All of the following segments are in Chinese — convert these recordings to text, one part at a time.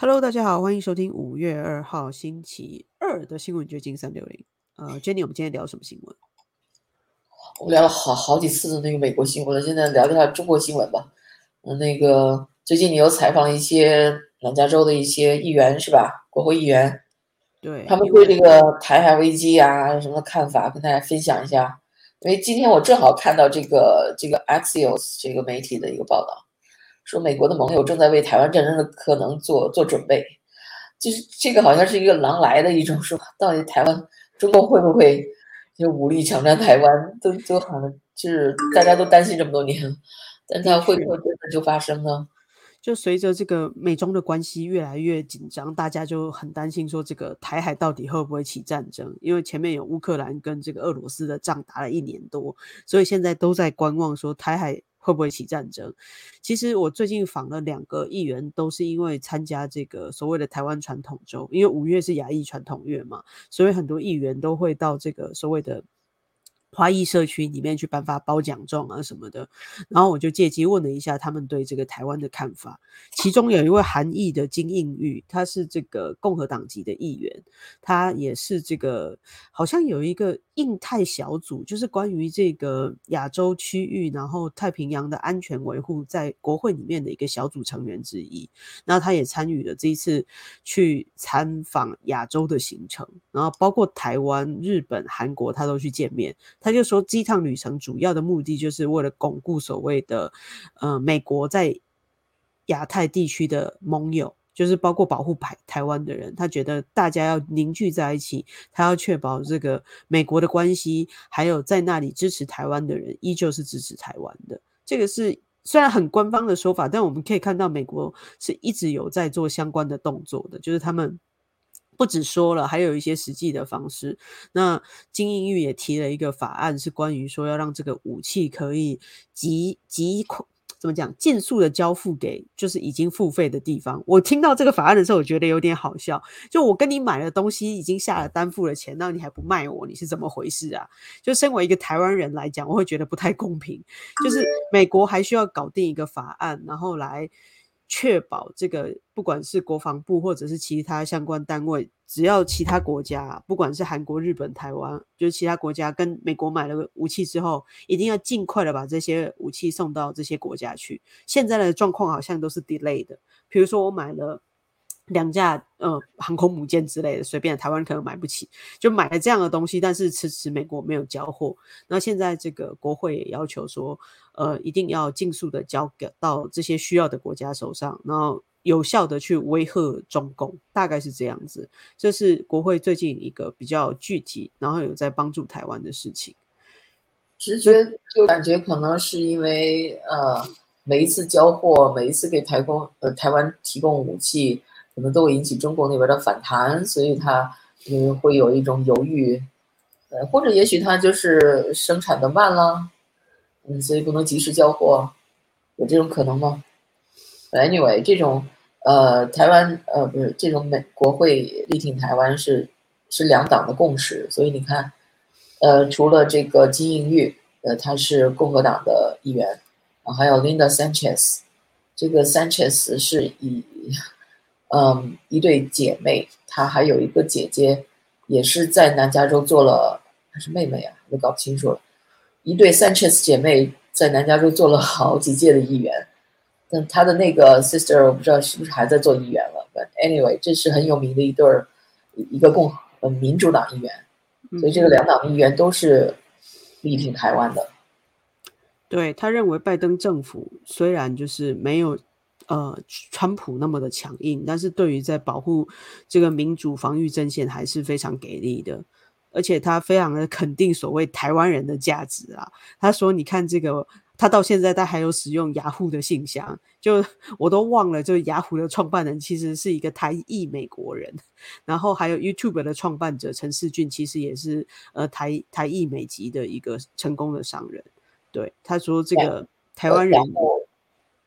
Hello，大家好，欢迎收听五月二号星期二的新闻掘金三六零。呃，Jenny，我们今天聊什么新闻？我们聊了好好几次的那个美国新闻了，现在聊一下中国新闻吧。嗯，那个最近你又采访了一些南加州的一些议员是吧？国会议员，对他们对这个台海危机啊什么看法，跟大家分享一下。因为今天我正好看到这个这个 Axios 这个媒体的一个报道。说美国的盟友正在为台湾战争的可能做做准备，就是这个好像是一个狼来的一种说法。到底台湾中国会不会就武力抢占台湾？都都好像就是大家都担心这么多年，但它会不会真的就发生呢？就随着这个美中的关系越来越紧张，大家就很担心说这个台海到底会不会起战争？因为前面有乌克兰跟这个俄罗斯的仗打了一年多，所以现在都在观望说台海。会不会起战争？其实我最近访了两个议员，都是因为参加这个所谓的台湾传统周，因为五月是亚裔传统月嘛，所以很多议员都会到这个所谓的。花艺社区里面去颁发褒奖状啊什么的，然后我就借机问了一下他们对这个台湾的看法。其中有一位韩裔的金应玉，他是这个共和党籍的议员，他也是这个好像有一个印太小组，就是关于这个亚洲区域，然后太平洋的安全维护，在国会里面的一个小组成员之一。那他也参与了这一次去参访亚洲的行程，然后包括台湾、日本、韩国，他都去见面。他就说，这趟旅程主要的目的就是为了巩固所谓的，呃，美国在亚太地区的盟友，就是包括保护台台湾的人。他觉得大家要凝聚在一起，他要确保这个美国的关系，还有在那里支持台湾的人依旧是支持台湾的。这个是虽然很官方的说法，但我们可以看到美国是一直有在做相关的动作的，就是他们。不止说了，还有一些实际的方式。那金英玉也提了一个法案，是关于说要让这个武器可以极极快，怎么讲，尽速的交付给就是已经付费的地方。我听到这个法案的时候，我觉得有点好笑。就我跟你买了东西已经下了单付了钱，那你还不卖我，你是怎么回事啊？就身为一个台湾人来讲，我会觉得不太公平。就是美国还需要搞定一个法案，然后来。确保这个，不管是国防部或者是其他相关单位，只要其他国家，不管是韩国、日本、台湾，就是其他国家跟美国买了武器之后，一定要尽快的把这些武器送到这些国家去。现在的状况好像都是 delay 的，比如说我买了。两架呃航空母舰之类的，随便台湾可能买不起，就买了这样的东西，但是迟迟美国没有交货。那现在这个国会也要求说，呃，一定要尽速的交给到这些需要的国家手上，然后有效的去威吓中共，大概是这样子。这是国会最近一个比较具体，然后有在帮助台湾的事情。直觉就感觉可能是因为呃每一次交货，每一次给台工呃台湾提供武器。可能都会引起中国那边的反弹，所以他嗯会有一种犹豫，呃，或者也许他就是生产的慢了，嗯，所以不能及时交货，有这种可能吗？Anyway，这种呃台湾呃不是这种美国会力挺台湾是是两党的共识，所以你看，呃，除了这个金应玉，呃，他是共和党的议员，然后还有 Linda Sanchez，这个 Sanchez 是以。嗯，一对姐妹，她还有一个姐姐，也是在南加州做了，还是妹妹啊？我搞不清楚了。一对 Sanchez 姐妹在南加州做了好几届的议员，但她的那个 sister 我不知道是不是还在做议员了。But anyway，这是很有名的一对儿，一个共呃民主党议员，所以这个两党议员都是力挺台湾的。对他认为拜登政府虽然就是没有。呃，川普那么的强硬，但是对于在保护这个民主防御阵线还是非常给力的，而且他非常的肯定所谓台湾人的价值啊。他说：“你看这个，他到现在他还有使用雅虎的信箱，就我都忘了，就雅虎的创办人其实是一个台裔美国人，然后还有 YouTube 的创办者陈世俊，其实也是呃台台裔美籍的一个成功的商人。对，他说这个台湾人，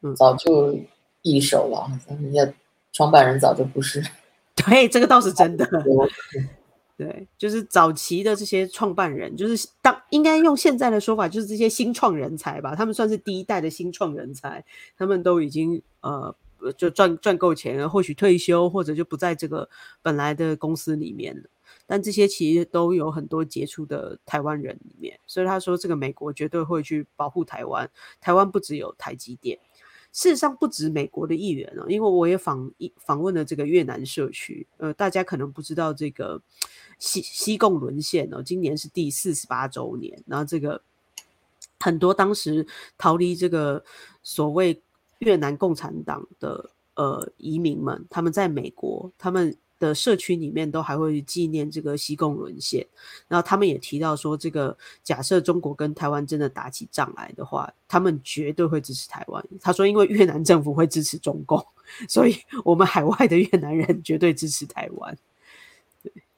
嗯，早就。”一手了，人家创办人早就不是。对，这个倒是真的。对，就是早期的这些创办人，就是当应该用现在的说法，就是这些新创人才吧。他们算是第一代的新创人才，他们都已经呃就赚赚够钱了，或许退休，或者就不在这个本来的公司里面了。但这些其实都有很多杰出的台湾人里面，所以他说这个美国绝对会去保护台湾。台湾不只有台积电，事实上不止美国的议员哦，因为我也访访问了这个越南社区，呃，大家可能不知道这个西西贡沦陷哦，今年是第四十八周年，然后这个很多当时逃离这个所谓越南共产党的呃移民们，他们在美国，他们。的社区里面都还会纪念这个西贡沦陷，然后他们也提到说，这个假设中国跟台湾真的打起仗来的话，他们绝对会支持台湾。他说，因为越南政府会支持中共，所以我们海外的越南人绝对支持台湾。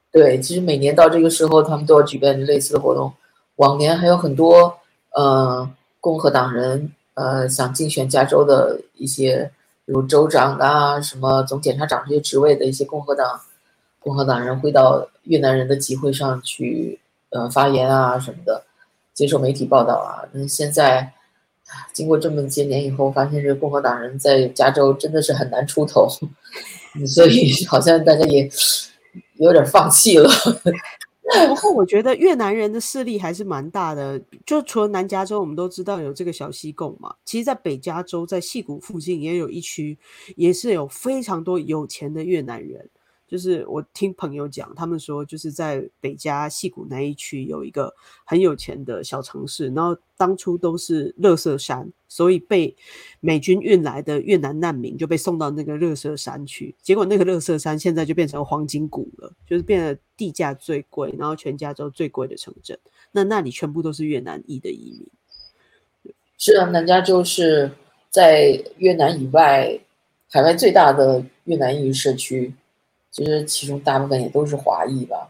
对，其实每年到这个时候，他们都要举办类似的活动。往年还有很多呃共和党人呃想竞选加州的一些。如州长啊，什么总检察长这些职位的一些共和党共和党人会到越南人的集会上去，呃，发言啊什么的，接受媒体报道啊。那现在经过这么些年以后，发现这共和党人在加州真的是很难出头，所以好像大家也有点放弃了。不过我觉得越南人的势力还是蛮大的，就除了南加州，我们都知道有这个小西贡嘛。其实，在北加州，在戏谷附近也有一区，也是有非常多有钱的越南人。就是我听朋友讲，他们说就是在北加戏谷那一区有一个很有钱的小城市，然后当初都是乐色山，所以被美军运来的越南难民就被送到那个乐色山去，结果那个乐色山现在就变成黄金谷了，就是变得地价最贵，然后全加州最贵的城镇，那那里全部都是越南裔的移民。是啊，南加州是在越南以外海外最大的越南裔社区。其实其中大部分也都是华裔吧，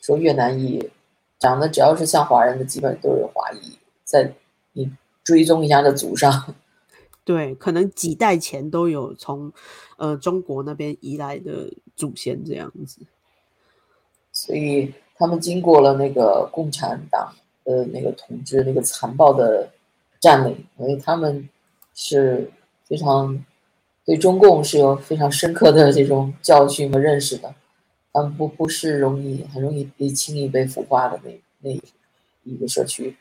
说越南裔，长得只要是像华人的，基本都是华裔。在你追踪一下的祖上，对，可能几代前都有从呃中国那边移来的祖先这样子。所以他们经过了那个共产党的那个统治，那个残暴的占领，所以他们是非常。对中共是有非常深刻的这种教训和认识的，他们不不是容易很容易被轻易被腐化的那那一个社区。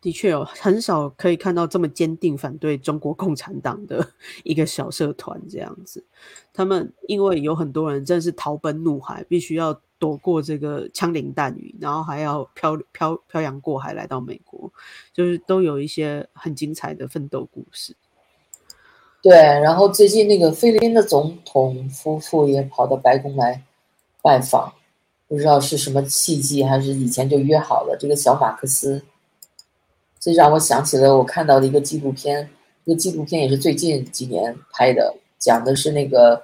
的确有很少可以看到这么坚定反对中国共产党的一个小社团这样子。他们因为有很多人真的是逃奔怒海，必须要躲过这个枪林弹雨，然后还要漂漂漂洋过海来到美国，就是都有一些很精彩的奋斗故事。对，然后最近那个菲律宾的总统夫妇也跑到白宫来拜访，不知道是什么契机，还是以前就约好了。这个小马克思，这让我想起了我看到的一个纪录片，这个纪录片也是最近几年拍的，讲的是那个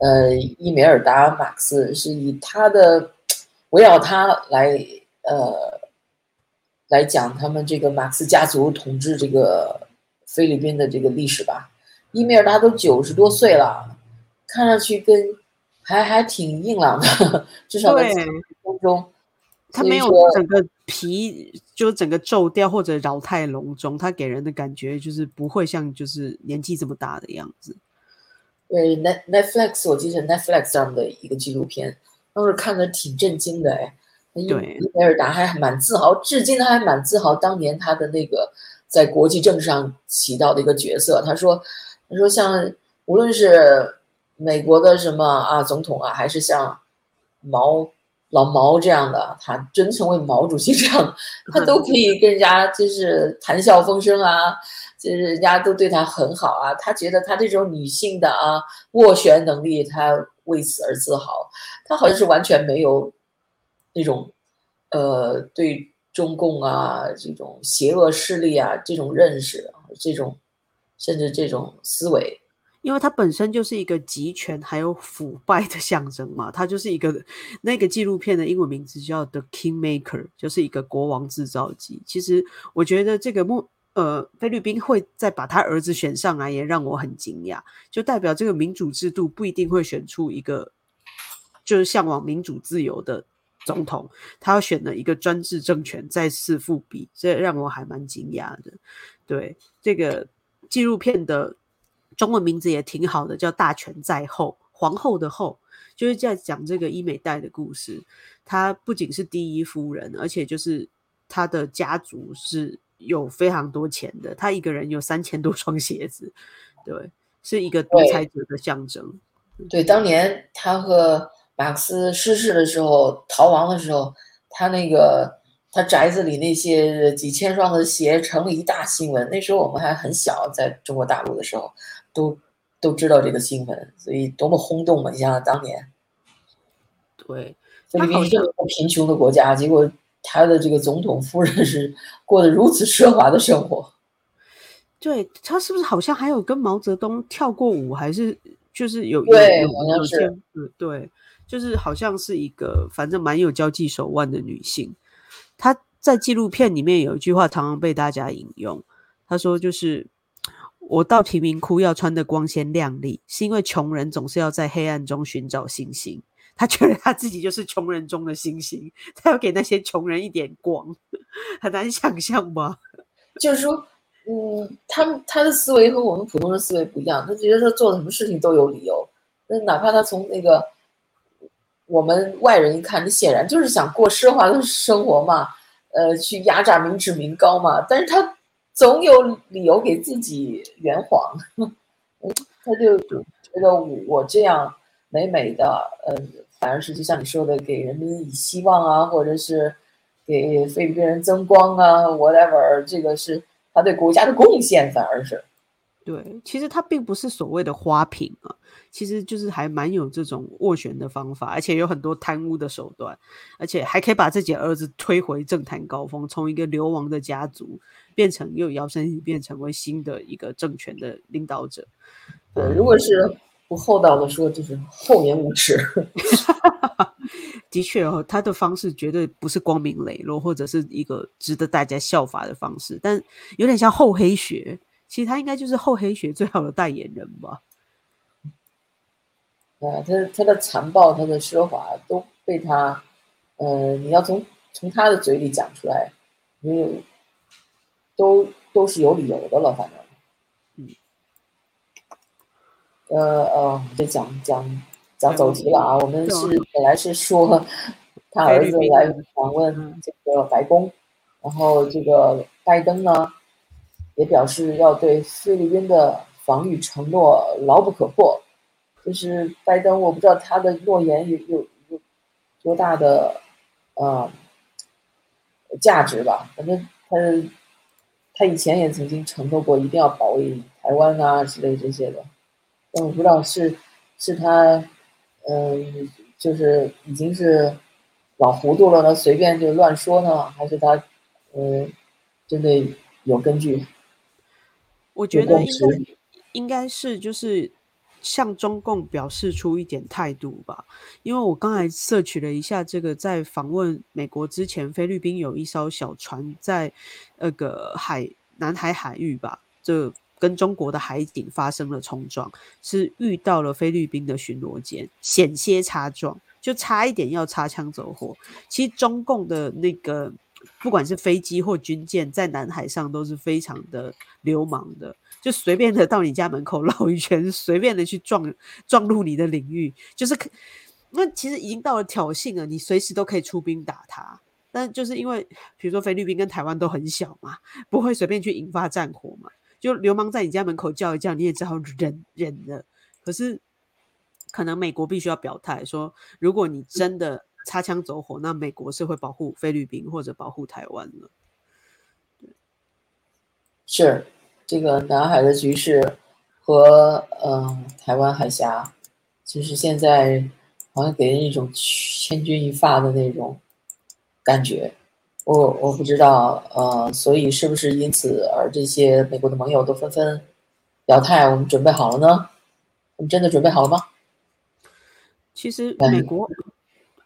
呃伊梅尔达马克思，是以他的围绕他来呃来讲他们这个马克思家族统治这个菲律宾的这个历史吧。伊米尔达都九十多岁了，看上去跟还还挺硬朗的，至少在当中，他没有整个皮就整个皱掉或者饶太隆中，他给人的感觉就是不会像就是年纪这么大的样子。对，Net Netflix 我记得 Netflix 上的一个纪录片，当时看的挺震惊的哎。伊伊米尔达还蛮自豪，至今他还蛮自豪当年他的那个在国际政治上起到的一个角色。他说。他说：“像无论是美国的什么啊总统啊，还是像毛老毛这样的，他真成为毛主席这样，他都可以 跟人家就是谈笑风生啊，就是人家都对他很好啊。他觉得他这种女性的啊斡旋能力，他为此而自豪。他好像是完全没有那种呃对中共啊这种邪恶势力啊这种认识，这种。”甚至这种思维，因为它本身就是一个集权还有腐败的象征嘛，它就是一个那个纪录片的英文名字叫《The King Maker》，就是一个国王制造机。其实我觉得这个穆呃菲律宾会再把他儿子选上来，也让我很惊讶，就代表这个民主制度不一定会选出一个就是向往民主自由的总统，他要选了一个专制政权再次复辟，这让我还蛮惊讶的。对这个。纪录片的中文名字也挺好的，叫《大权在后》，皇后的后，就是在讲这个伊美黛的故事。她不仅是第一夫人，而且就是她的家族是有非常多钱的，她一个人有三千多双鞋子，对，是一个独裁者的象征。对，当年他和马克思失势的时候，逃亡的时候，他那个他宅子里那些几千双的鞋成了一大新闻。那时候我们还很小，在中国大陆的时候，都都知道这个新闻，所以多么轰动嘛！你想想当年，对，菲律宾这么贫穷的国家，结果他的这个总统夫人是过得如此奢华的生活。对他是不是好像还有跟毛泽东跳过舞，还是？就是有对，好像是对，就是好像是一个反正蛮有交际手腕的女性。他在纪录片里面有一句话常常被大家引用，他说：“就是我到贫民窟要穿的光鲜亮丽，是因为穷人总是要在黑暗中寻找星星。他觉得他自己就是穷人中的星星，他要给那些穷人一点光，很难想象吧？就是说。”嗯，他们他的思维和我们普通人思维不一样。他觉得他做什么事情都有理由。那哪怕他从那个我们外人一看，你显然就是想过奢华的生活嘛，呃，去压榨民脂民膏嘛。但是他总有理由给自己圆谎。他就觉得我这样美美的，呃，反而是就像你说的，给人民以希望啊，或者是给菲律宾人增光啊，whatever，这个是。他对国家的贡献反而是，对，其实他并不是所谓的花瓶啊，其实就是还蛮有这种斡旋的方法，而且有很多贪污的手段，而且还可以把自己儿子推回政坛高峰，从一个流亡的家族变成又摇身一变成为新的一个政权的领导者。对，如果是不厚道的说，就是厚颜无耻。的确哦，他的方式绝对不是光明磊落，或者是一个值得大家效法的方式，但有点像厚黑学。其实他应该就是厚黑学最好的代言人吧？啊，他他的残暴，他的奢华都被他，呃，你要从从他的嘴里讲出来，没有，都都是有理由的了，反正，嗯，呃呃，就讲讲。讲走题了啊！我们是本来是说他儿子来访问这个白宫，然后这个拜登呢也表示要对菲律宾的防御承诺牢不可破。就是拜登，我不知道他的诺言有有有多大的呃价值吧？反正他他以前也曾经承诺过一定要保卫台湾啊之类这些的，但我不知道是是他。嗯，就是已经是老糊涂了呢，随便就乱说呢，还是他嗯真的有根据？我觉得应该应该是就是向中共表示出一点态度吧，因为我刚才摄取了一下这个，在访问美国之前，菲律宾有一艘小船在那个海南海海域吧，这。跟中国的海警发生了冲撞，是遇到了菲律宾的巡逻舰，险些擦撞，就差一点要擦枪走火。其实中共的那个不管是飞机或军舰，在南海上都是非常的流氓的，就随便的到你家门口绕一圈，随便的去撞撞入你的领域，就是那其实已经到了挑衅了，你随时都可以出兵打他。但就是因为比如说菲律宾跟台湾都很小嘛，不会随便去引发战火嘛。就流氓在你家门口叫一叫，你也只好忍忍了。可是，可能美国必须要表态说，如果你真的擦枪走火，那美国是会保护菲律宾或者保护台湾了。是这个南海的局势和呃台湾海峡，其实现在好像给人一种千钧一发的那种感觉。我我不知道，呃，所以是不是因此而这些美国的盟友都纷纷表态，我们准备好了呢？我们真的准备好了吗？其实美国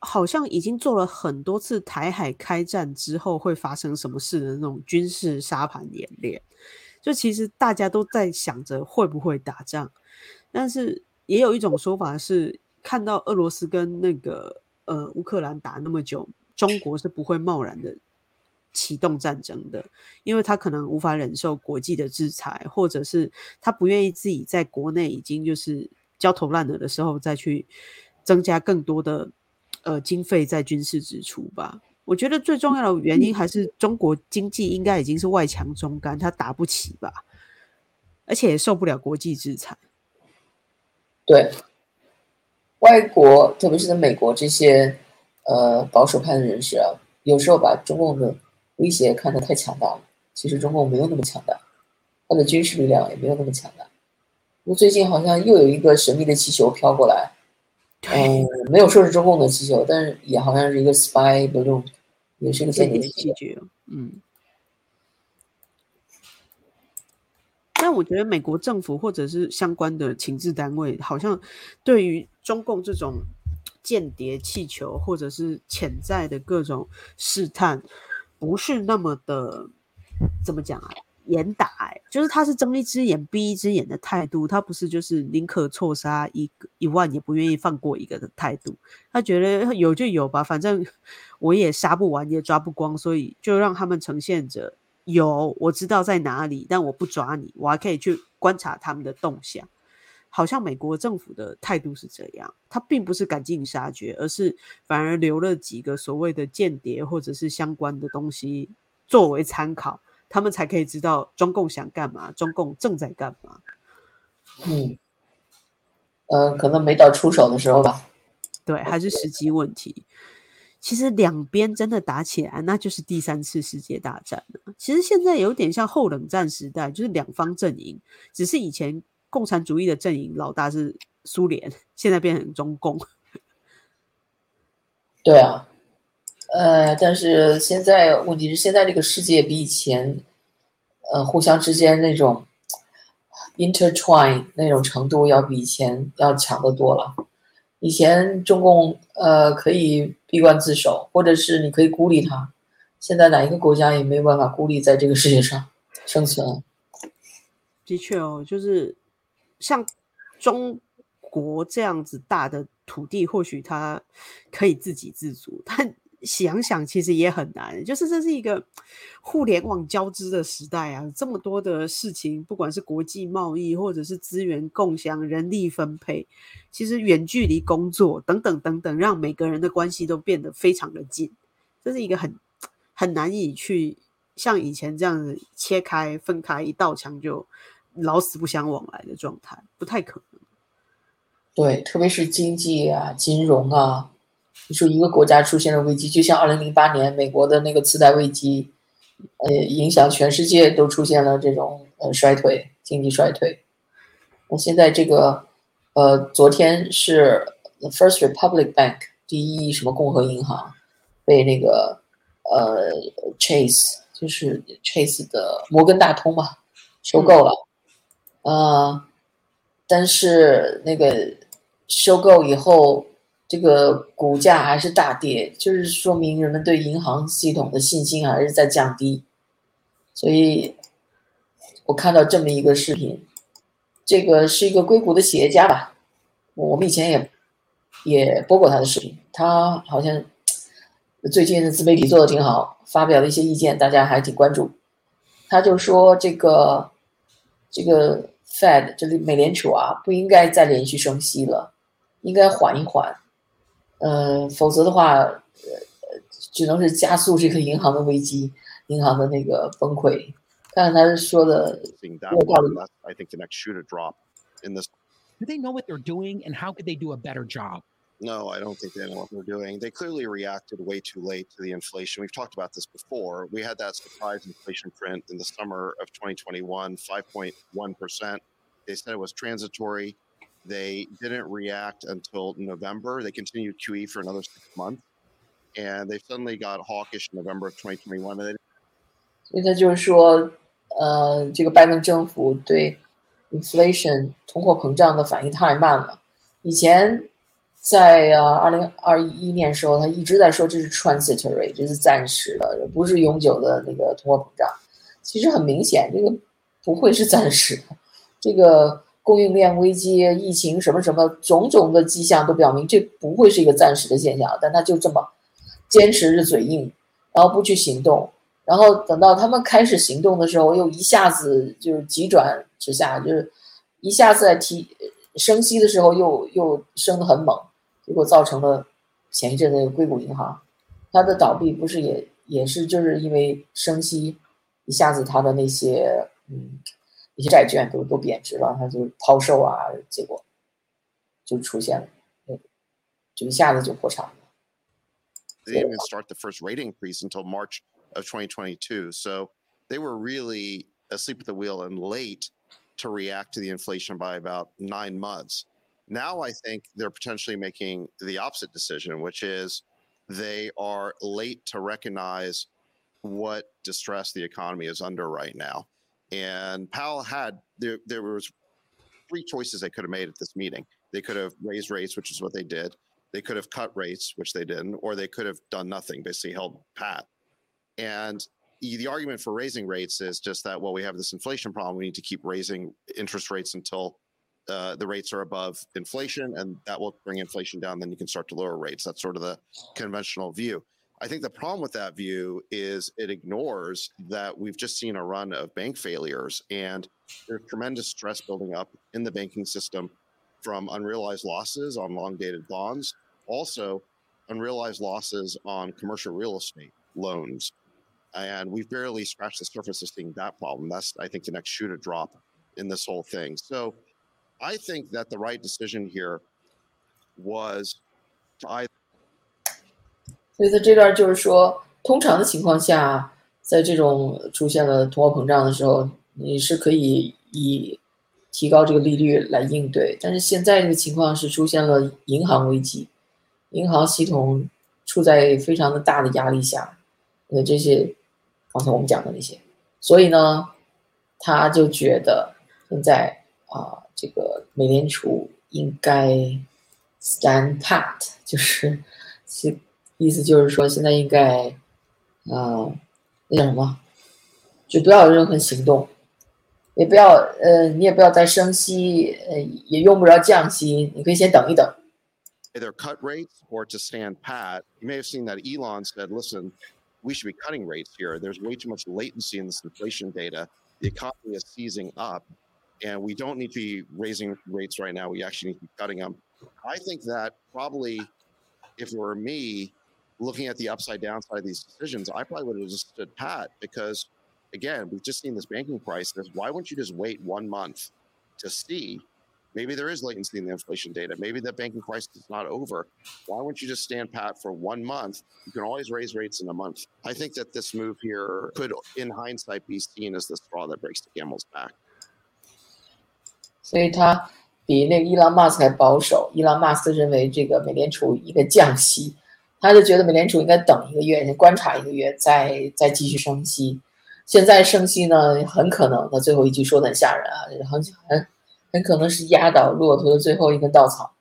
好像已经做了很多次台海开战之后会发生什么事的那种军事沙盘演练，就其实大家都在想着会不会打仗，但是也有一种说法是，看到俄罗斯跟那个呃乌克兰打那么久，中国是不会贸然的。启动战争的，因为他可能无法忍受国际的制裁，或者是他不愿意自己在国内已经就是焦头烂额的时候再去增加更多的呃经费在军事支出吧。我觉得最重要的原因还是中国经济应该已经是外强中干，他打不起吧，而且也受不了国际制裁。对，外国特别是在美国这些呃保守派的人士啊，有时候把中共的威胁看得太强大了。其实中共没有那么强大，他的军事力量也没有那么强大。那最近好像又有一个神秘的气球飘过来。嗯，没有说是中共的气球，但是也好像是一个 spy 的这种，也是一个间谍气球。嗯，但我觉得美国政府或者是相关的情治单位，好像对于中共这种间谍气球或者是潜在的各种试探，不是那么的怎么讲啊？严打，就是他是睁一只眼闭一只眼的态度，他不是就是宁可错杀一个一万也不愿意放过一个的态度。他觉得有就有吧，反正 我也杀不完也抓不光，所以就让他们呈现着有我知道在哪里，但我不抓你，我还可以去观察他们的动向。好像美国政府的态度是这样，他并不是赶尽杀绝，而是反而留了几个所谓的间谍或者是相关的东西作为参考。他们才可以知道中共想干嘛，中共正在干嘛。嗯，呃，可能没到出手的时候吧。对，还是时机问题。其实两边真的打起来，那就是第三次世界大战了。其实现在有点像后冷战时代，就是两方阵营，只是以前共产主义的阵营老大是苏联，现在变成中共。对啊。呃，但是现在问题是，现在这个世界比以前，呃，互相之间那种 intertwine 那种程度要比以前要强得多了。以前中共呃可以闭关自守，或者是你可以孤立他，现在哪一个国家也没有办法孤立在这个世界上生存。的确哦，就是像中国这样子大的土地，或许它可以自给自足，但。想想其实也很难，就是这是一个互联网交织的时代啊，这么多的事情，不管是国际贸易，或者是资源共享、人力分配，其实远距离工作等等等等，让每个人的关系都变得非常的近，这是一个很很难以去像以前这样子切开分开一道墙就老死不相往来的状态，不太可能。对，特别是经济啊、金融啊。你说一个国家出现了危机，就像二零零八年美国的那个次贷危机，呃，影响全世界都出现了这种呃衰退，经济衰退。那现在这个，呃，昨天是 First Republic Bank 第一什么共和银行被那个呃 Chase 就是 Chase 的摩根大通嘛收购了，呃，但是那个收购以后。这个股价还是大跌，就是说明人们对银行系统的信心还是在降低。所以，我看到这么一个视频，这个是一个硅谷的企业家吧？我们以前也也播过他的视频，他好像最近的自媒体做的挺好，发表了一些意见，大家还挺关注。他就说这个这个 Fed 就是美联储啊，不应该再连续升息了，应该缓一缓。呃，否则的话，呃，只能是加速这个银行的危机，银行的那个崩溃。看看他说的有道理。I think the next shoe to drop in this. Do they know what they're doing, and how could they do a better job? No, I don't think they know what they're doing. They clearly reacted way too late to the inflation. We've talked about this before. We had that surprise inflation print in the summer of 2021, 5.1%. They said it was transitory. They didn't react until November. They continued QE for another six months, and they suddenly got hawkish in November of 2021. 所以他就是说，呃，这个拜登政府对 inflation 通货膨胀的反应太慢了。以前在呃二零二一年时候，他一直在说这是 transitory，这是暂时的，不是永久的那个通货膨胀。其实很明显，这个不会是暂时的，这个。 供应链危机、疫情什么什么种种的迹象都表明，这不会是一个暂时的现象。但他就这么坚持着嘴硬，然后不去行动，然后等到他们开始行动的时候，又一下子就是急转直下，就是一下子在提升息的时候又又升得很猛，结果造成了前一阵那个硅谷银行，它的倒闭不是也也是就是因为升息，一下子它的那些嗯一些债券都都贬值了，它就抛售啊，结果就出现了那个就一下子就破产了。 they didn't even start the first rate increase until March of 2022. So they were really asleep at the wheel and late to react to the inflation by about nine months. Now I think they're potentially making the opposite decision, which is they are late to recognize what distress the economy is under right now. And Powell had there there was three choices they could have made at this meeting. They could have raised rates, which is what they did. They could have cut rates, which they didn't, or they could have done nothing, basically held pat. And the argument for raising rates is just that, well, we have this inflation problem. We need to keep raising interest rates until uh, the rates are above inflation, and that will bring inflation down. Then you can start to lower rates. That's sort of the conventional view. I think the problem with that view is it ignores that we've just seen a run of bank failures, and there's tremendous stress building up in the banking system from unrealized losses on long dated bonds, also unrealized losses on commercial real estate loans. And we've barely scratched the surface of seeing that problem. That's, I think, the next shoe to drop in this whole thing. So I think that the right decision here was to either 所以在这段就是说，通常的情况下，在这种出现了通货膨胀的时候，你是可以以提高这个利率来应对。但是现在这个情况是出现了银行危机，银行系统处在非常的大的压力下，那，这些刚才我们讲的那些，所以呢，他就觉得现在啊、这个美联储应该 stand pat，就是是 意思就是说现在应该，呃，那叫什么，就不要有任何行动，也不要呃，你也不要再升息，呃，也用不着降息，你可以先等一等。 either cut rates or to stand pat. You may have seen that Elon said, listen, we should be cutting rates here. There's way too much latency in this inflation data. The economy is seizing up, and we don't need to be raising rates right now. We actually need to be cutting them. I think that probably, if it were me, looking at the upside downside of these decisions, I probably would have just stood pat because, again, we've just seen this banking crisis. Why wouldn't you just wait one month to see Maybe there is latency in the inflation data. Maybe the banking crisis is not over. Why wouldn't you just stand pat for one month? You can always raise rates in a month. I think that this move here could, in hindsight, be seen as the straw that breaks the camel's back. 所以他比那个伊朗马斯克还保守。伊朗马斯克认为这个美联储应该降息， 他就觉得美联储应该等一个月，先观察一个月，再再继续升息。现在升息呢，很可能他最后一句说的很吓人啊，很很很可能是压倒骆驼的最后一根稻草。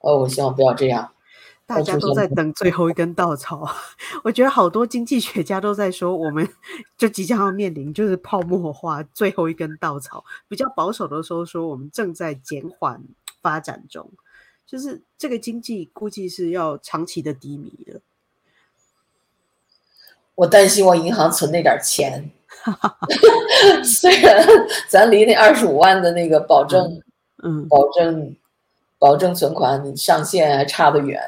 哦，我希望不要这样。大家都在等最后一根稻草。我觉得好多经济学家都在说，我们就即将要面临就是泡沫化最后一根稻草。比较保守的说说，我们正在减缓发展中，就是这个经济估计是要长期的低迷的。我担心我银行存那点钱 虽然咱离那二十五万的那个保证，嗯，保证保证存款上限还差得远。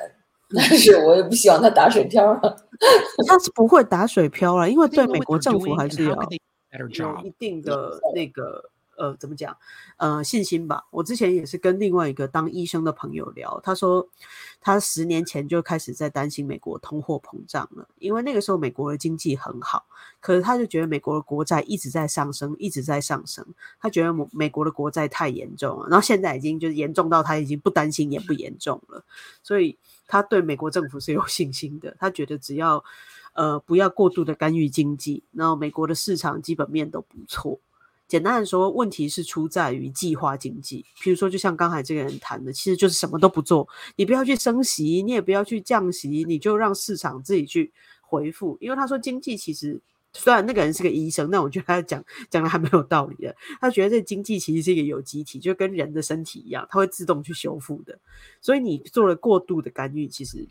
但是我也不希望它打水漂了。它是不会打水漂了，因为对美国政府还是要有一定的那个呃，怎么讲？呃，信心吧。我之前也是跟另外一个当医生的朋友聊，他说他十年前就开始在担心美国通货膨胀了，因为那个时候美国的经济很好，可是他就觉得美国的国债一直在上升，一直在上升，他觉得美美国的国债太严重了，然后现在已经就是严重到他已经不担心也不严重了，所以他对美国政府是有信心的，他觉得只要呃不要过度的干预经济，然后美国的市场基本面都不错。简单的说，问题是出在于计划经济。譬如说，就像刚才这个人谈的，其实就是什么都不做，你不要去升息，你也不要去降息，你就让市场自己去回复。因为他说经济其实虽然那个人是个医生，但我觉得他讲讲的还蛮有道理的。他觉得这经济其实是一个有机体，就跟人的身体一样，它会自动去修复的。所以你做了过度的干预，其实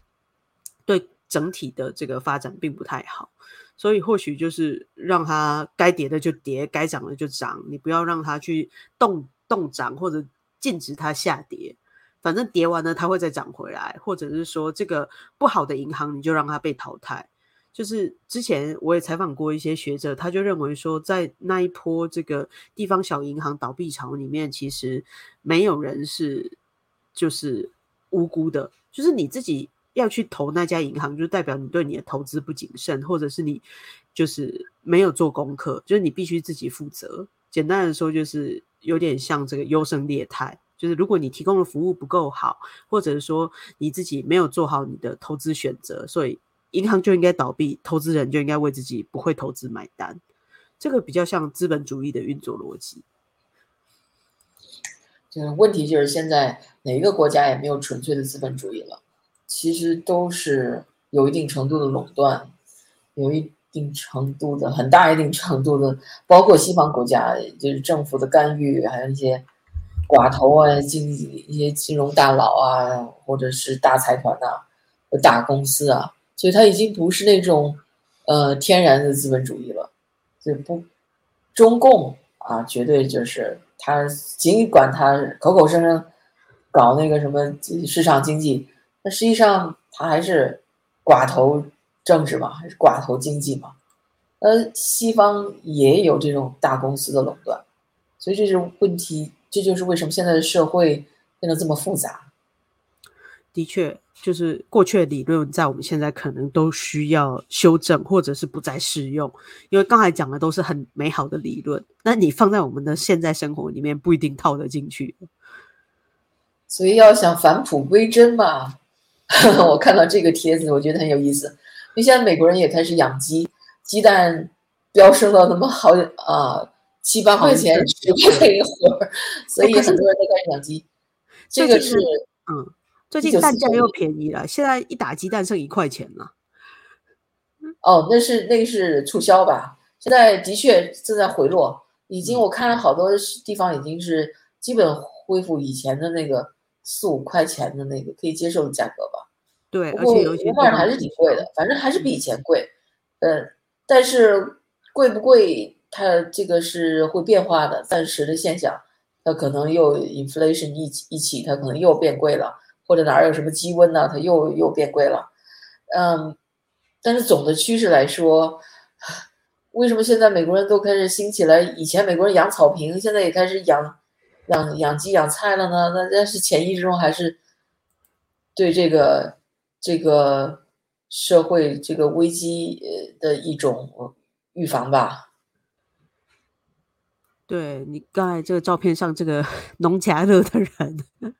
对整体的这个发展并不太好。所以或许就是让它该跌的就跌，该涨的就涨，你不要让它去动动涨或者禁止它下跌。反正跌完了，它会再涨回来，或者是说这个不好的银行，你就让它被淘汰。就是之前我也采访过一些学者，他就认为说，在那一波这个地方小银行倒闭潮里面，其实没有人是就是无辜的，就是你自己要去投那家银行，就代表你对你的投资不谨慎，或者是你就是没有做功课，就是你必须自己负责。简单的说，就是有点像这个优胜劣汰，就是如果你提供的服务不够好，或者是说你自己没有做好你的投资选择，所以。银行就应该倒闭，投资人就应该为自己不会投资买单。这个比较像资本主义的运作逻辑。就是问题就是现在哪一个国家也没有纯粹的资本主义了，其实都是有一定程度的垄断，有一定程度的很大一定程度的，包括西方国家，就是政府的干预，还有一些寡头啊、经济一些金融大佬啊，或者是大财团呐、大公司啊。所以它已经不是那种，呃，天然的资本主义了，就不，中共啊，绝对就是他尽管他口口声声搞那个什么市场经济，那实际上它还是寡头政治嘛，还是寡头经济嘛。呃，西方也有这种大公司的垄断，所以这是问题，这就是为什么现在的社会变得这么复杂。的确。就是过去的理论，在我们现在可能都需要修正，或者是不再适用。因为刚才讲的都是很美好的理论，那你放在我们的现在生活里面，不一定套得进去。所以要想返璞归真嘛，我看到这个帖子，我觉得很有意思。因为现在美国人也开始养鸡，鸡蛋飙升到那么好啊，七八块钱、十块一盒，所以很多人都开始养鸡。这个是嗯。最近蛋价又便宜了，现在一打鸡蛋剩一块钱了。哦，那是那个是促销吧？现在的确正在回落，已经我看了好多地方已经是基本恢复以前的那个四五块钱的那个可以接受的价格吧。对，而且有些反正还是挺贵的，反正还是比以前贵。呃，但是贵不贵，它这个是会变化的，暂时的现象，它可能又 inflation 一一起，它可能又变贵了。或者哪儿有什么积温呢？它又又变贵了，嗯，但是总的趋势来说，为什么现在美国人都开始兴起来？以前美国人养草坪，现在也开始养养养鸡养菜了呢？那那是潜意识中还是对这个这个社会这个危机呃的一种预防吧？对你刚才这个照片上这个 农家乐的人。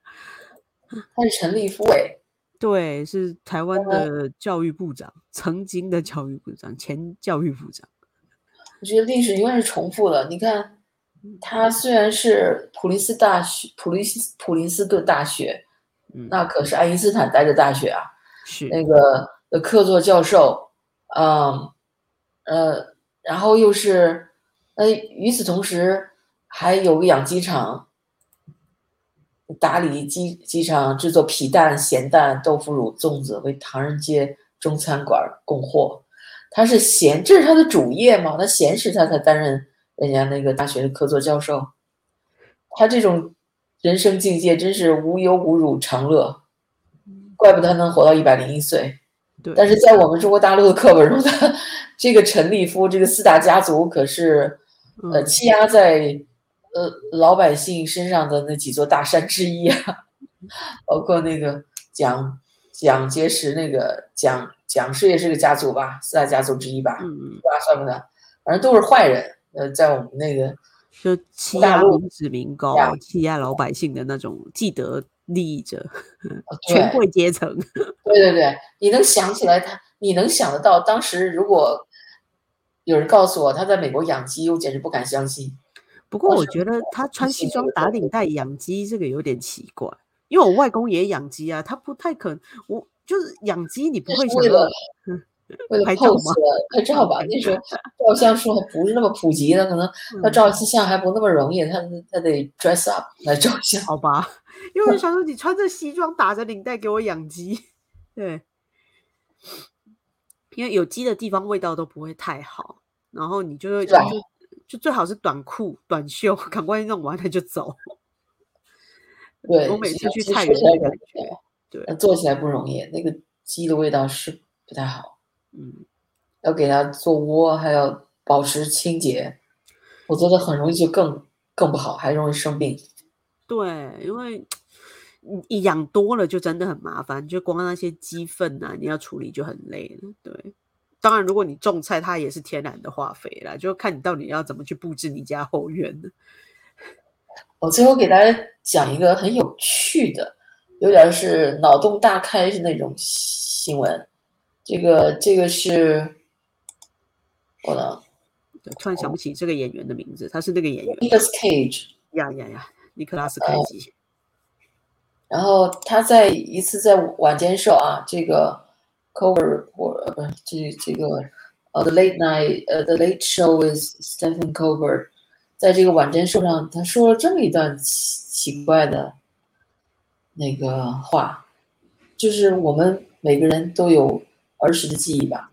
他是陈立夫哎，对，是台湾的教育部长，曾经的教育部长，前教育部长。我觉得历史永远是重复的。你看，他虽然是普林斯大学、普林斯普林斯顿大学，那可是爱因斯坦待的大学啊，是那个的客座教授，嗯呃，然后又是，呃，与此同时还有个养鸡场。打理鸡鸡场制作皮蛋、咸蛋、豆腐乳、粽子，为唐人街中餐馆供货。他是闲，这是他的主业嘛？他闲时他才担任人家那个大学的客座教授。他这种人生境界真是无忧无辱长乐，怪不得他能活到一百零一岁。对，但是在我们中国大陆的课本中，他这个陈立夫这个四大家族可是呃欺压在。呃，老百姓身上的那几座大山之一啊，包括那个蒋蒋介石，那个蒋蒋氏也是个家族吧，四大家族之一吧，嗯嗯，算不算？反正都是坏人。呃，在我们那个就欺压民脂民膏、欺压老百姓的那种既得利益者，权贵阶层。对对对，你能想起来他？你能想得到当时如果有人告诉我他在美国养鸡，我简直不敢相信。不过我觉得他穿西装打领带养鸡这个有点奇怪，因为我外公也养鸡啊，他不太可能，我就是养鸡你不会为了拍照吗？拍照吧，那时候照相术不是那么普及的，可能他照一次相还不那么容易，他他得 dress up 来照相，好吧？因为我想说你穿着西装打着领带给我养鸡，对，因为有鸡的地方味道都不会太好，然后你就就就最好是短裤、短袖，赶快弄完了就走。对，我每次去菜园对，呃做起来不容易，那个鸡的味道是不太好，嗯，要给它做窝，还要保持清洁，我觉得很容易就更更不好，还容易生病。对，因为你你养多了就真的很麻烦，就光那些鸡粪啊，你要处理就很累了。对，当然如果你种菜，它也是天然的化肥啦，就看你到底要怎么去布置你家后院呢。我最后给大家讲一个很有趣的，有点是脑洞大开是那种新闻。这个这个是，我的对，突然想不起这个演员的名字，他是那个演员。Nicolas Cage，呀呀呀，尼克拉斯凯奇。然后他在一次在晚间秀啊，这个 cover 或呃不是这这个呃 the late night 呃 the late show with Stephen Colbert，在这个晚间秀上，他说了这么一段奇奇怪的那个话，就是我们每个人都有儿时的记忆吧。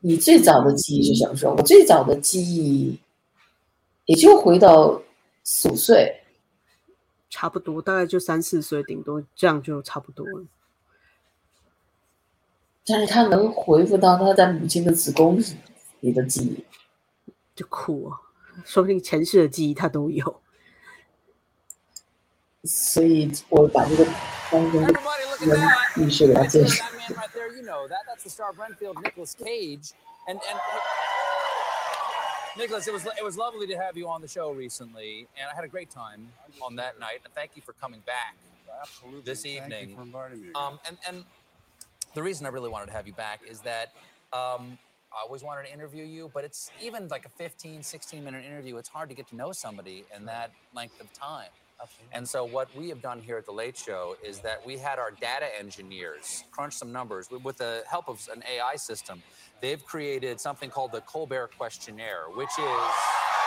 你最早的记忆是什么时候？我最早的记忆也就回到四五岁，差不多，大概就三四岁，顶多这样就差不多了。但是他能回复到他在母亲的子宫里的记忆。就酷哦，说不定前世的记忆他都有。所以我把这个当成 you, should have. That's, it. That man right there, you know that. That's the star of Renfield, Nicholas Cage, and and. Nicholas, it was it was lovely to have you on the show recently, and I had a great time on that night. And thank you for coming back. Absolutely. This evening. Um, and and the reason I really wanted to have you back is that um, I always wanted to interview you, but it's even like a 15, 16 minute interview. It's hard to get to know somebody in that length of time. And so, what we have done here at the Late Show is that we had our data engineers crunch some numbers with, the help of an AI system. They've created something called the Colbert Questionnaire, which is.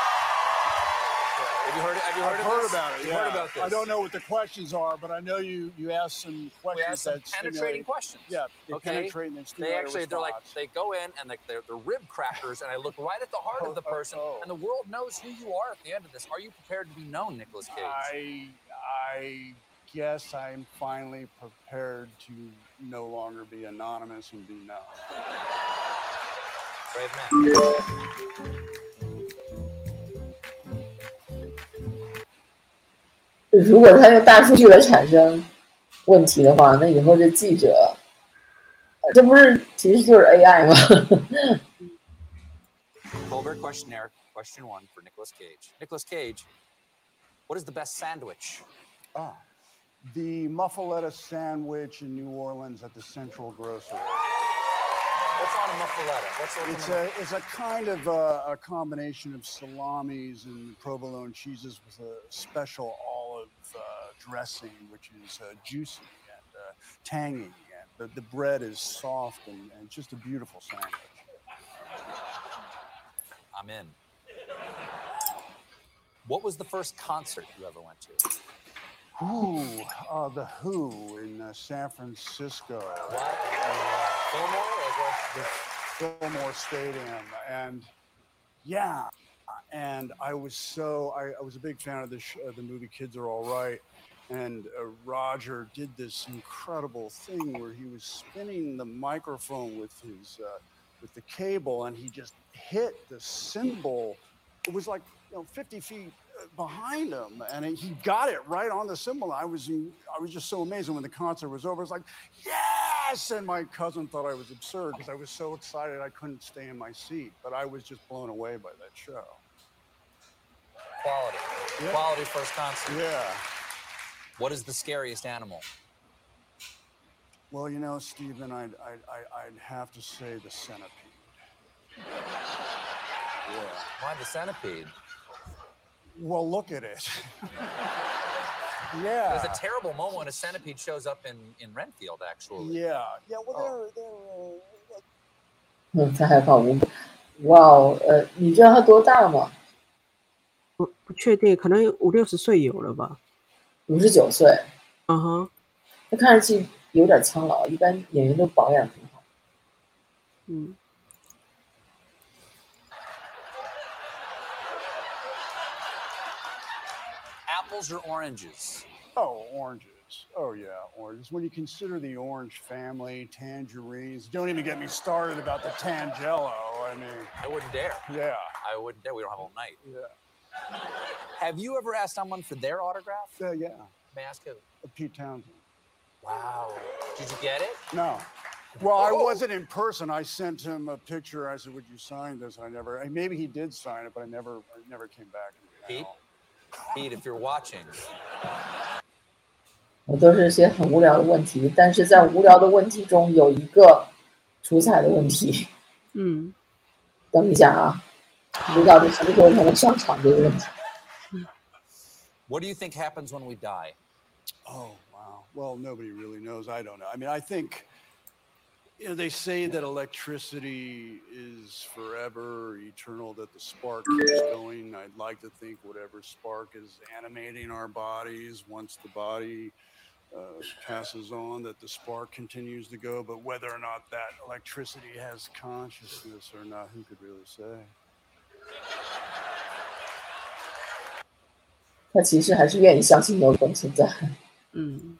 Have you heard? Have you heard, I've heard about it. Yeah. heard about this? I don't know what the questions are, but I know you you asked some questions We asked some that penetrating stimulate- questions. Yeah, they Okay. penetrate and They actually, they're like, they go in and like they're, they're rib crackers, and I look right at the heart of oh, the Oh, oh, person, oh. and the world knows who you are at the end of this. Are you prepared to be known, Nicholas Cage? I I guess I'm finally prepared to no longer be anonymous and be known. Brave man. 如果他用大数据来产生问题的话，那以后这记者，呃这不是其实就是 AI 吗？ Colbert questionnaire, question one for Nicolas Cage. Nicolas Cage, what is the best sandwich? Ah, the muffaletta sandwich in New Orleans at the Central Grocery. What's on a muffaletta? What's on It's a a it's a kind of a, a combination of salamis and provolone cheeses with a special olive uh, dressing, which is uh, juicy and uh, tangy, and the, the bread is soft and, and just a beautiful sandwich. I'm in. What was the first concert you ever went to? Ooh, uh, the Who in uh, San Francisco, What? Fillmore? The Fillmore Stadium, and yeah, and I was so I, I was a big fan of the sh- uh, the movie Kids Are All Right, and uh, Roger did this incredible thing where he was spinning the microphone with his uh, with the cable, and he just hit the cymbal. It was like you know 50 feet uh, behind him, and he got it right on the cymbal. I was I was just so amazed. And when the concert was over, I was like, yes! And my cousin thought I was absurd because I was so excited I couldn't stay in my seat. But I was just blown away by that show. Quality. Yeah. Quality first concert. Yeah. What is the scariest animal? Well, you know, Stephen, I'd, I'd, I'd I'd have to say the centipede. Yeah. Why the centipede? Well, look at it. There's yeah. a terrible moment when a centipede shows up in, in Renfield, actually. Yeah. Yeah. Well, Oh. they're they're. Uh, 嗯，他害怕无。哇哦，呃，你知道他多大吗？不不确定，可能五六十岁有了吧。 五十九岁，嗯哼，他看上去有点苍老，一般演员都保养很好。嗯。apples or oranges? Oh, oranges. Oh, yeah, oranges. When you consider the orange family, tangerines, don't even get me started about the Tangello. I mean, I wouldn't dare. Yeah. I wouldn't dare. We don't have all night. Yeah. Have you ever asked someone for their autograph? uh, yeah. May I ask who? Uh, Pete Townsend. Wow. Did you get it? No. Well, I Oh. wasn't in person. I sent him a picture. I said, "Would you sign this?" I never. and Maybe he did sign it, but I never. I never came back. and Pete? no. Pete, if you're watching, 我都是些很无聊的问题，但是在无聊的问题中有一个出彩的问题。嗯，等一下啊，不知道什么时候才能上场这个问题。 what do you think happens when we die? Oh wow. Well, nobody really knows. I don't know. I mean, I think you know, they say that electricity is forever, eternal. That the spark keeps going. I'd like to think whatever spark is animating our bodies, once the body uh, passes on, that the spark continues to go. But whether or not that electricity has consciousness or not, who could really say? 他其实还是愿意相信有鬼存在。嗯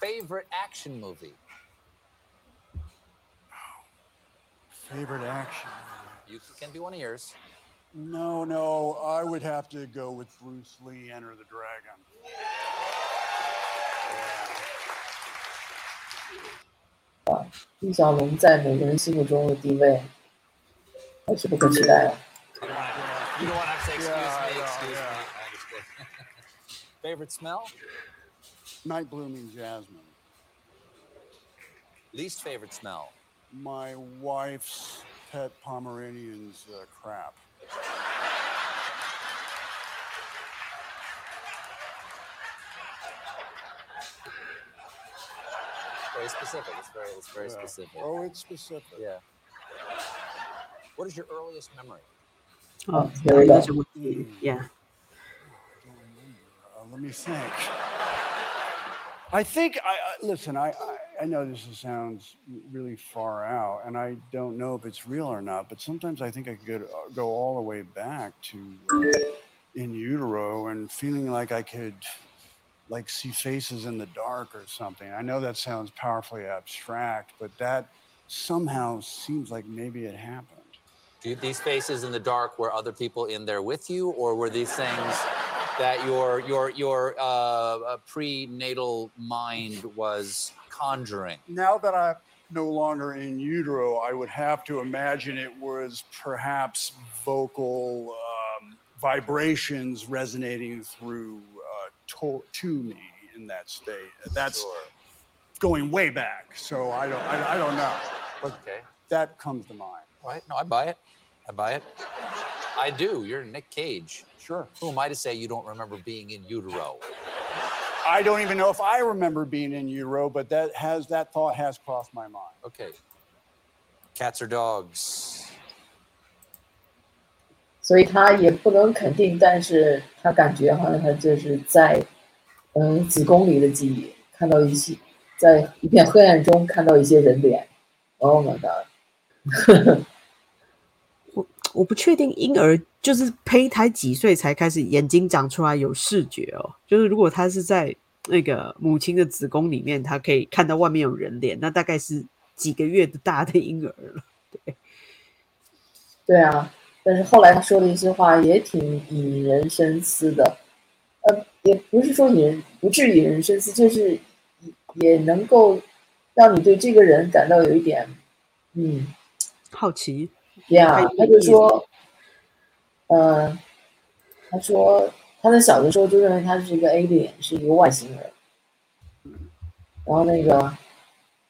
，Favorite action movie? Favorite action. You can be one of yours. No, no, I would have to go with Bruce Lee, Enter the Dragon. 李小龙在每个人心目中的地位还是不可取代的。You don't want to have Favorite smell? Night blooming jasmine. Least favorite smell? My wife's pet Pomeranian's uh, crap. Very specific. It's very, it's very yeah. specific. Oh, it's specific. Yeah. What is your earliest memory? Oh, yeah. yeah let me think. I think I, I listen. I, I I know this sounds really far out, and I don't know if it's real or not. But sometimes I think I could uh, go all the way back to uh, in utero and feeling like I could like see faces in the dark or something. I know that sounds powerfully abstract, but that somehow seems like maybe it happened. Do these faces in the dark were other people in there with you, or were these things that your your your uh, uh, prenatal mind was conjuring? now that I'm no longer in utero, I would have to imagine it was perhaps vocal um, vibrations resonating through uh, to, to me in that state. That's going way back, so I don't, I, I don't know, but Okay. that comes to mind. Right? No, I buy it. I buy it. I do. You're Nick Cage. Sure. Who am I to say you don't remember being in utero? I don't even know if I remember being in utero, but that has that thought has crossed my mind. Okay. Cats or dogs? 所以他也不能肯定，但是他感觉好像他就是在嗯子宫里的记忆，看到一些在一片黑暗中看到一些人脸。Oh my god！ 我不确定婴儿就是胚胎几岁才开始眼睛长出来有视觉哦。就是如果他是在那个母亲的子宫里面，他可以看到外面有人脸，那大概是几个月的大的婴儿了。对对啊，但是后来他说的一些话也挺引人深思的，呃，也不是说引人不至于引人深思，就是也能够让你对这个人感到有一点，嗯，好奇，呀、太他就说，呃，他说他在小的时候就认为他是一个 alien，是一个外星人，然后那个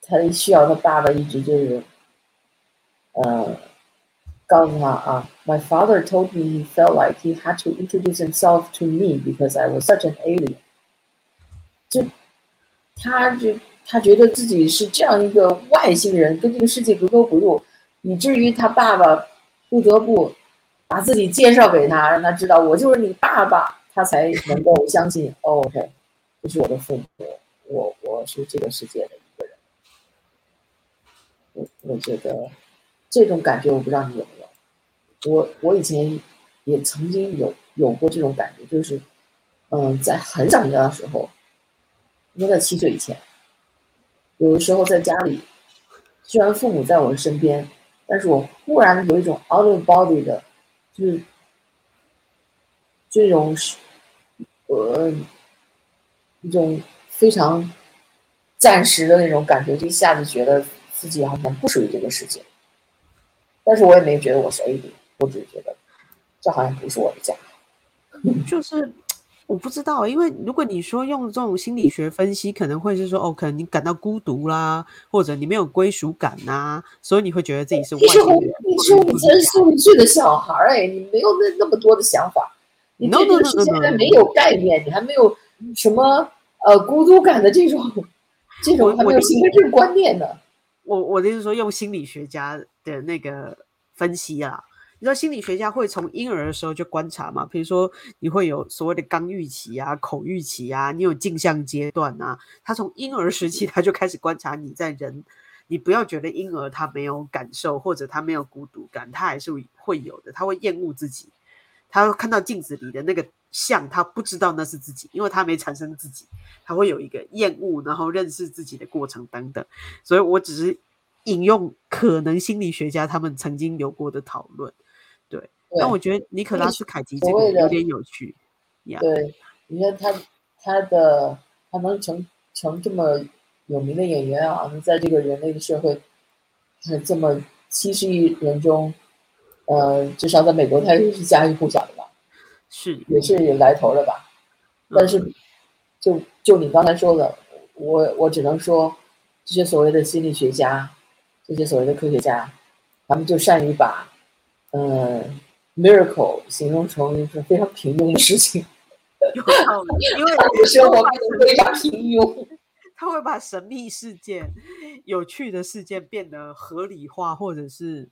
他需要他爸爸一直就是，呃，告诉他啊，My father told me he felt like he had to introduce himself to me because I was such an alien。就他就他觉得自己是这样一个外星人，跟这个世界格格不入，以至于他爸爸不得不把自己介绍给他，让他知道我就是你爸爸，他才能够相信。哦 OK，这是我的父母，我我是这个世界的一个人。我我觉得这种感觉，我不知道你有没有。我我以前也曾经有有过这种感觉，就是，嗯，在很小很小的时候，应该在七岁以前，有的时候在家里，虽然父母在我的身边，但是我忽然有一种 out of body 的，就是这种是，呃，一种非常暂时的那种感觉，就一下子觉得自己好像不属于这个世界。但是我也没觉得我是 A B，我只是觉得这好像不是我的家。就是我不知道，因为如果你说用这种心理学分析，可能会是说哦，可能你感到孤独啦，或者你没有归属感呐、所以你会觉得自己是外你是我，星人。你才四五岁的小孩儿哎，你没有那那么多的想法，你 No, 对这 no, 个界 no, 还.没有概念，你还没有什么呃孤独感的这种这种还没有形成这个观念呢。我我的意思是说，用心理学家的那个分析啊，你知道心理学家会从婴儿的时候就观察嘛，比如说你会有所谓的刚预期啊、口预期啊，你有镜像阶段啊，他从婴儿时期他就开始观察你在人，你不要觉得婴儿他没有感受或者他没有孤独感，他还是会有的，他会厌恶自己，他看到镜子里的那个像，他不知道那是自己，因为他没产生自己，他会有一个厌恶，然后认识自己的过程等等。所以我只是引用可能心理学家他们曾经有过的讨论。但我觉得尼可拉斯凯奇这个有点有趣呀。对，你看他他的他能成成这么有名的演员啊，能在这个人类的社会，呃这么七十亿人中，呃，至少在美国他也是家喻户晓的吧，是，也是有来头的吧。但是嗯，就就你刚才说的，我我只能说，这些所谓的心理学家，这些所谓的科学家，他们就善于把，呃，miracle 形容成一个非常平庸的事情，有道理，因为的生活变得非常平庸。他会把神秘事件、有趣的事件变得合理化，或者是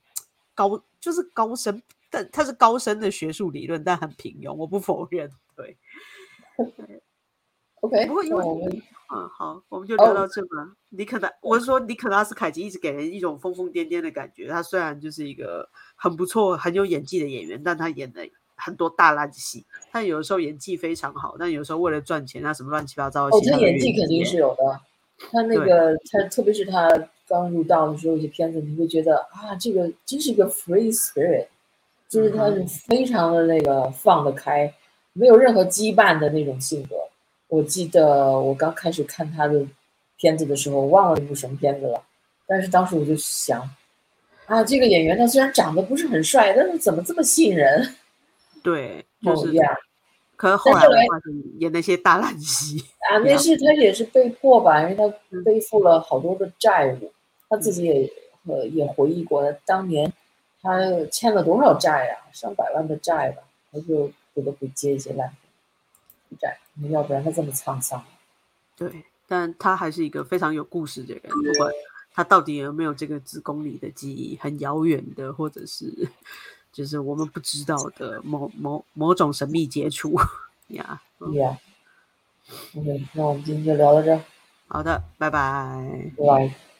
高，就是高深，但它是高深的学术理论，但很平庸，我不否认。对，OK，不过因为嗯，好，我们就聊哦到这吧。尼可拉，我是说尼可拉斯凯奇一直给人一种疯疯癫癫的感觉。他虽然就是一个很不错、很有演技的演员，但他演的很多大烂戏。他有的时候演技非常好，但有时候为了赚钱，他什么乱七八糟的哦，戏，他演技肯定是有的。他那个他，特别是他刚入道的时候，有些片子你会觉得啊，这个真是一个 free spirit，就是他非常的那个放得开，没有任何羁绊的那种性格。我记得我刚开始看他的片子的时候，忘了那部什么片子了，但是当时我就想，啊，这个演员他虽然长得不是很帅，但是怎么这么吸引人？对，就是这样，可是后来演那些大烂戏。啊，那呀是他也是被迫吧，因为他嗯背负了好多的债务，他自己也呃也回忆过，当年他欠了多少债啊，上百万的债吧，他就不得不接一些烂债，要不然他这么沧桑。对，但他还是一个非常有故事的人，不管他到底有没有这个子宫里的记忆，很遥远的，或者是就是我们不知道的某某某种神秘接触呀。嗯 Yeah，OK，那我们今天就聊到这，好的，拜拜。拜拜。